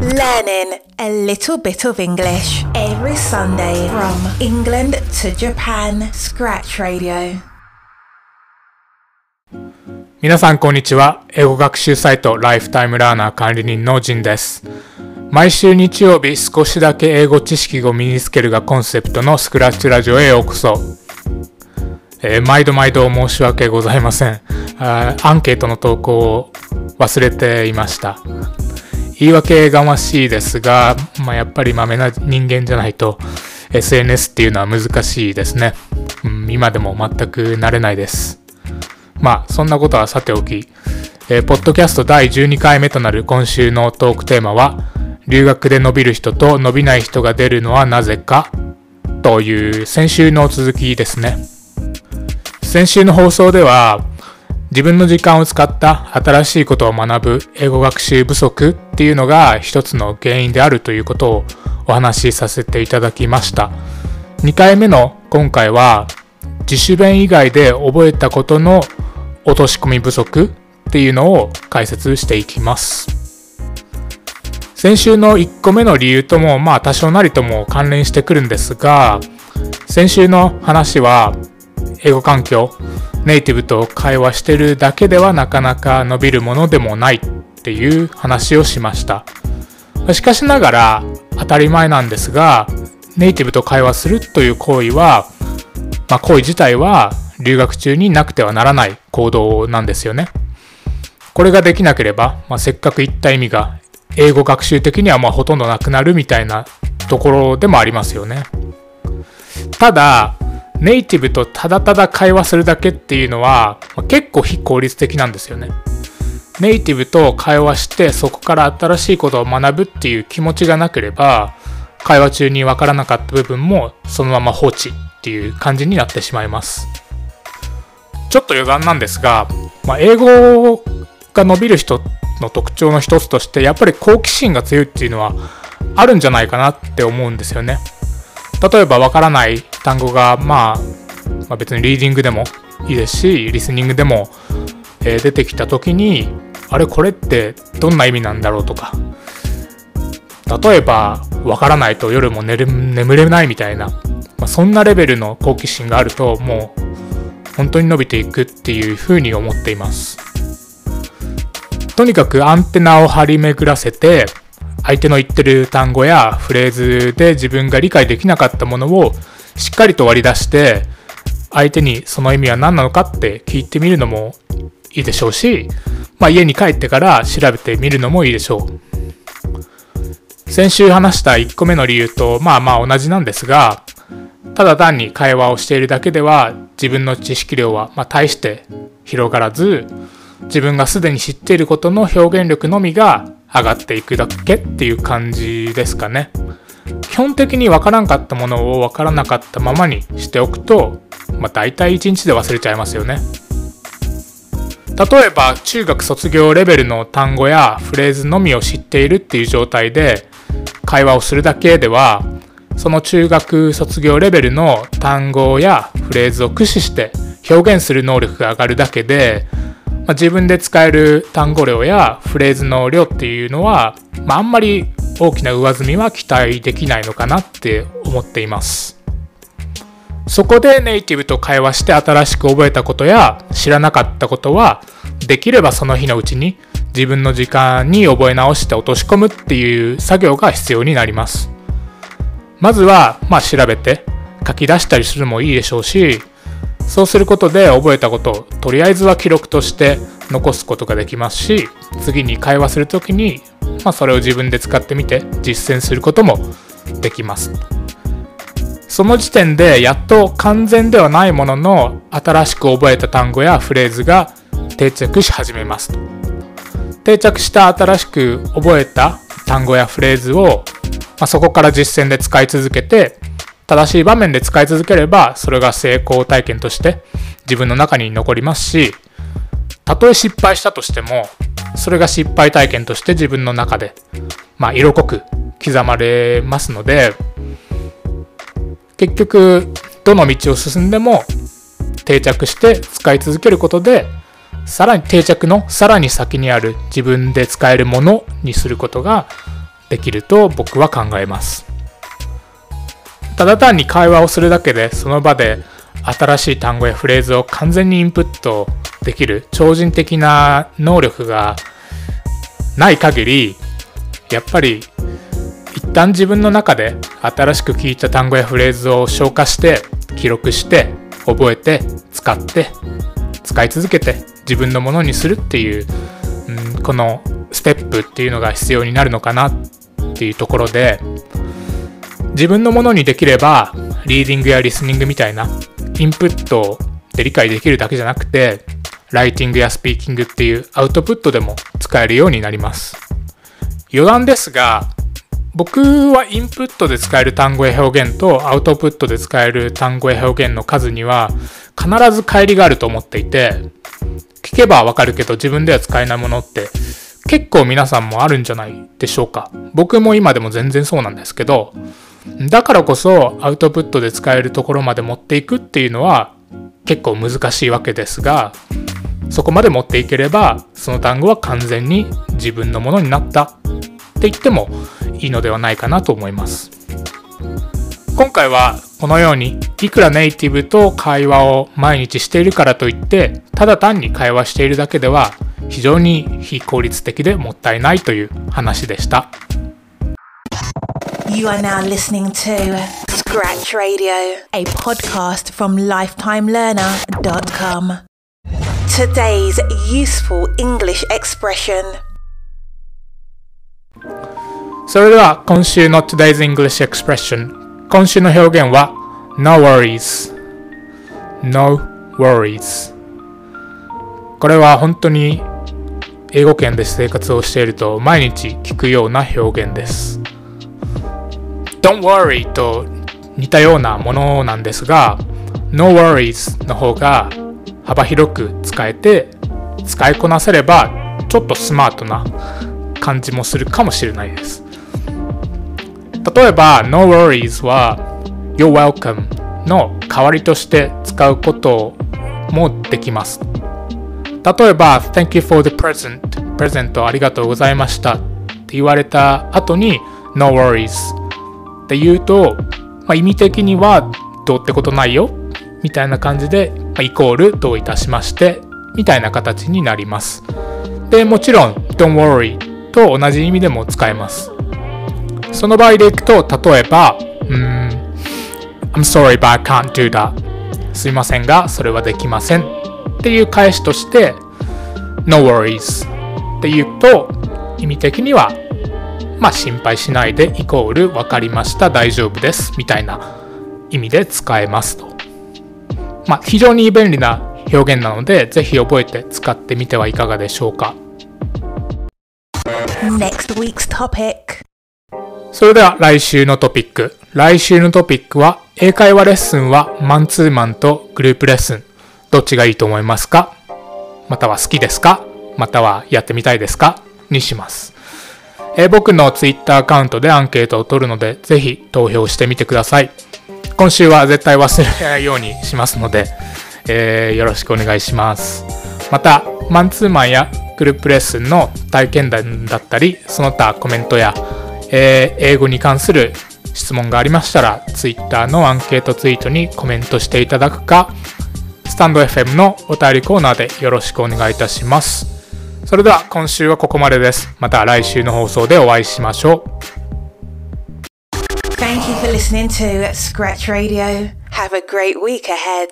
Learning a little bit of English every Sunday from England to Japan. Scratch Radio. 皆さんこんにちは。英語学習サイトライフタイムラーナー管理人のジンです。毎週日曜日少しだけ英語知識を身につけるがコンセプトのスクラッチラジオへようこそ。えー、毎度毎度申し訳ございませんあ。アンケートの投稿を忘れていました。言い訳がましいですが、まあ、やっぱりまめな人間じゃないと SNS っていうのは難しいですね。うん、今でも全く慣れないです。まあ、そんなことはさておき、えー、ポッドキャスト第12回目となる今週のトークテーマは、留学で伸びる人と伸びない人が出るのはなぜかという先週の続きですね。先週の放送では、自分の時間を使った新しいことを学ぶ英語学習不足っていうのが一つの原因であるということをお話しさせていただきました。2回目の今回は自主弁以外で覚えたことの落とし込み不足っていうのを解説していきます。先週の1個目の理由ともまあ多少なりとも関連してくるんですが先週の話は英語環境ネイティブと会話してるだけではなかなか伸びるものでもないっていう話をしました。しかしながら当たり前なんですが、ネイティブと会話するという行為は、まあ、行為自体は留学中になくてはならない行動なんですよね。これができなければ、まあ、せっかく言った意味が英語学習的にはまあほとんどなくなるみたいなところでもありますよね。ただ、ネイティブとただただ会話するだけっていうのは、結構非効率的なんですよね。ネイティブと会話してそこから新しいことを学ぶっていう気持ちがなければ会話中にわからなかった部分もそのまま放置っていう感じになってしまいます。ちょっと余談なんですが、まあ、英語が伸びる人の特徴の一つとしてやっぱり好奇心が強いっていうのはあるんじゃないかなって思うんですよね。例えばわからない単語が、まあ、まあ、別にリーディングでもいいですしリスニングでも、えー、出てきた時にあれこれってどんな意味なんだろうとか。例えばわからないと夜も寝る眠れないみたいな、まあ、そんなレベルの好奇心があるともう本当に伸びていくっていうふうに思っています。とにかくアンテナを張り巡らせて相手の言ってる単語やフレーズで自分が理解できなかったものをしっかりと割り出して相手にその意味は何なのかって聞いてみるのもいいでしょうし、まあ、家に帰ってから調べてみるのもいいでしょう先週話した1個目の理由とまあまあ同じなんですがただ単に会話をしているだけでは自分の知識量はま大して広がらず自分がすでに知っていることの表現力のみが上がっていくだけっていう感じですかね。基本的に分からんかったものを分からなかったままにしておくと、まあ、大体1日で忘れちゃいますよね。例えば中学卒業レベルの単語やフレーズのみを知っているっていう状態で会話をするだけではその中学卒業レベルの単語やフレーズを駆使して表現する能力が上がるだけでまあ、自分で使える単語量やフレーズの量っていうのは、まあ、あんまり大きな上積みは期待できないのかなって思っています。そこでネイティブと会話して新しく覚えたことや知らなかったことはできればその日のうちに自分の時間に覚え直して落とし込むっていう作業が必要になります。まずは、まあ、調べて書き出したりするもいいでしょうしそうすることで覚えたことをとりあえずは記録として残すことができますし次に会話する時に、まあ、それを自分で使ってみて実践することもできます。その時点でやっと完全ではないものの新しく覚えた単語やフレーズが定着し始めます。定着した新しく覚えた単語やフレーズを、まあ、そこから実践で使い続けて正しい場面で使い続ければ、それが成功体験として自分の中に残りますし、たとえ失敗したとしても、それが失敗体験として自分の中で、まあ、色濃く刻まれますので、結局、どの道を進んでも定着して使い続けることで、さらに定着のさらに先にある自分で使えるものにすることができると僕は考えます。ただ単に会話をするだけでその場で新しい単語やフレーズを完全にインプットできる超人的な能力がない限りやっぱり一旦自分の中で新しく聞いた単語やフレーズを消化して記録して覚えて使って使い続けて自分のものにするっていう、うん、このステップっていうのが必要になるのかなっていうところで自分のものにできればリーディングやリスニングみたいなインプットで理解できるだけじゃなくてライティングやスピーキングっていうアウトプットでも使えるようになります。余談ですが僕はインプットで使える単語や表現とアウトプットで使える単語や表現の数には必ず乖離があると思っていて聞けばわかるけど自分では使えないものって結構皆さんもあるんじゃないでしょうか。僕も今でも全然そうなんですけどだからこそアウトプットで使えるところまで持っていくっていうのは結構難しいわけですがそこまで持っていければその単語は完全に自分のものになった。って言ってもいいのではないかなと思います。今回はこのようにいくらネイティブと会話を毎日しているからといってただ単に会話しているだけでは非常に非効率的でもったいないという話でした。You are now listening to Scratch Radio, a podcast from lifetimelearner.com. Today's useful English expression それでは今週の Today's English Expression 今週の表現は No worries No worries これは本当に英語圏で生活をしていると毎日聞くような表現です Don't worry と似たようなものなんですが No worries の方が幅広く使えて使いこなせればちょっとスマートな感じもするかもしれないです。例えば No worries は You're welcome の代わりとして使うこともできます。例えば Thank you for the present プレゼントありがとうございました。って言われた後に No worries って言うと、まあ、意味的にはどうってことないよ。みたいな感じで、イコールどういたしましてみたいな形になりますでもちろん Don't worry と同じ意味でも使えます。その場合でいくと、例えば、うん、I'm sorry but I can't do that. すいませんが、それはできません。っていう返しとして、No worries って言うと、意味的には、まあ心配しないでイコール分かりました、大丈夫です。みたいな意味で使えますと。まあ非常に便利な表現なので、ぜひ覚えて使ってみてはいかがでしょうか。Next week's topic それでは来週のトピック。来週のトピックは、英会話レッスンはマンツーマンとグループレッスン。どっちがいいと思いますか？または好きですか？またはやってみたいですか？にします。えー、僕の Twitter アカウントでアンケートを取るので、ぜひ投票してみてください。今週は絶対忘れ ないようにしますので、えー、よろしくお願いします。また、マンツーマンやグループレッスンの体験談だったり、その他コメントや、えー、英語に関する質問がありましたら、Twitter のアンケートツイートにコメントしていただくか、スタンド FM のお便りコーナーでよろしくお願いいたします。それでは今週はここまでです。また来週の放送でお会いしましょう。Thank you for listening to Scratch Radio. Have a great week ahead.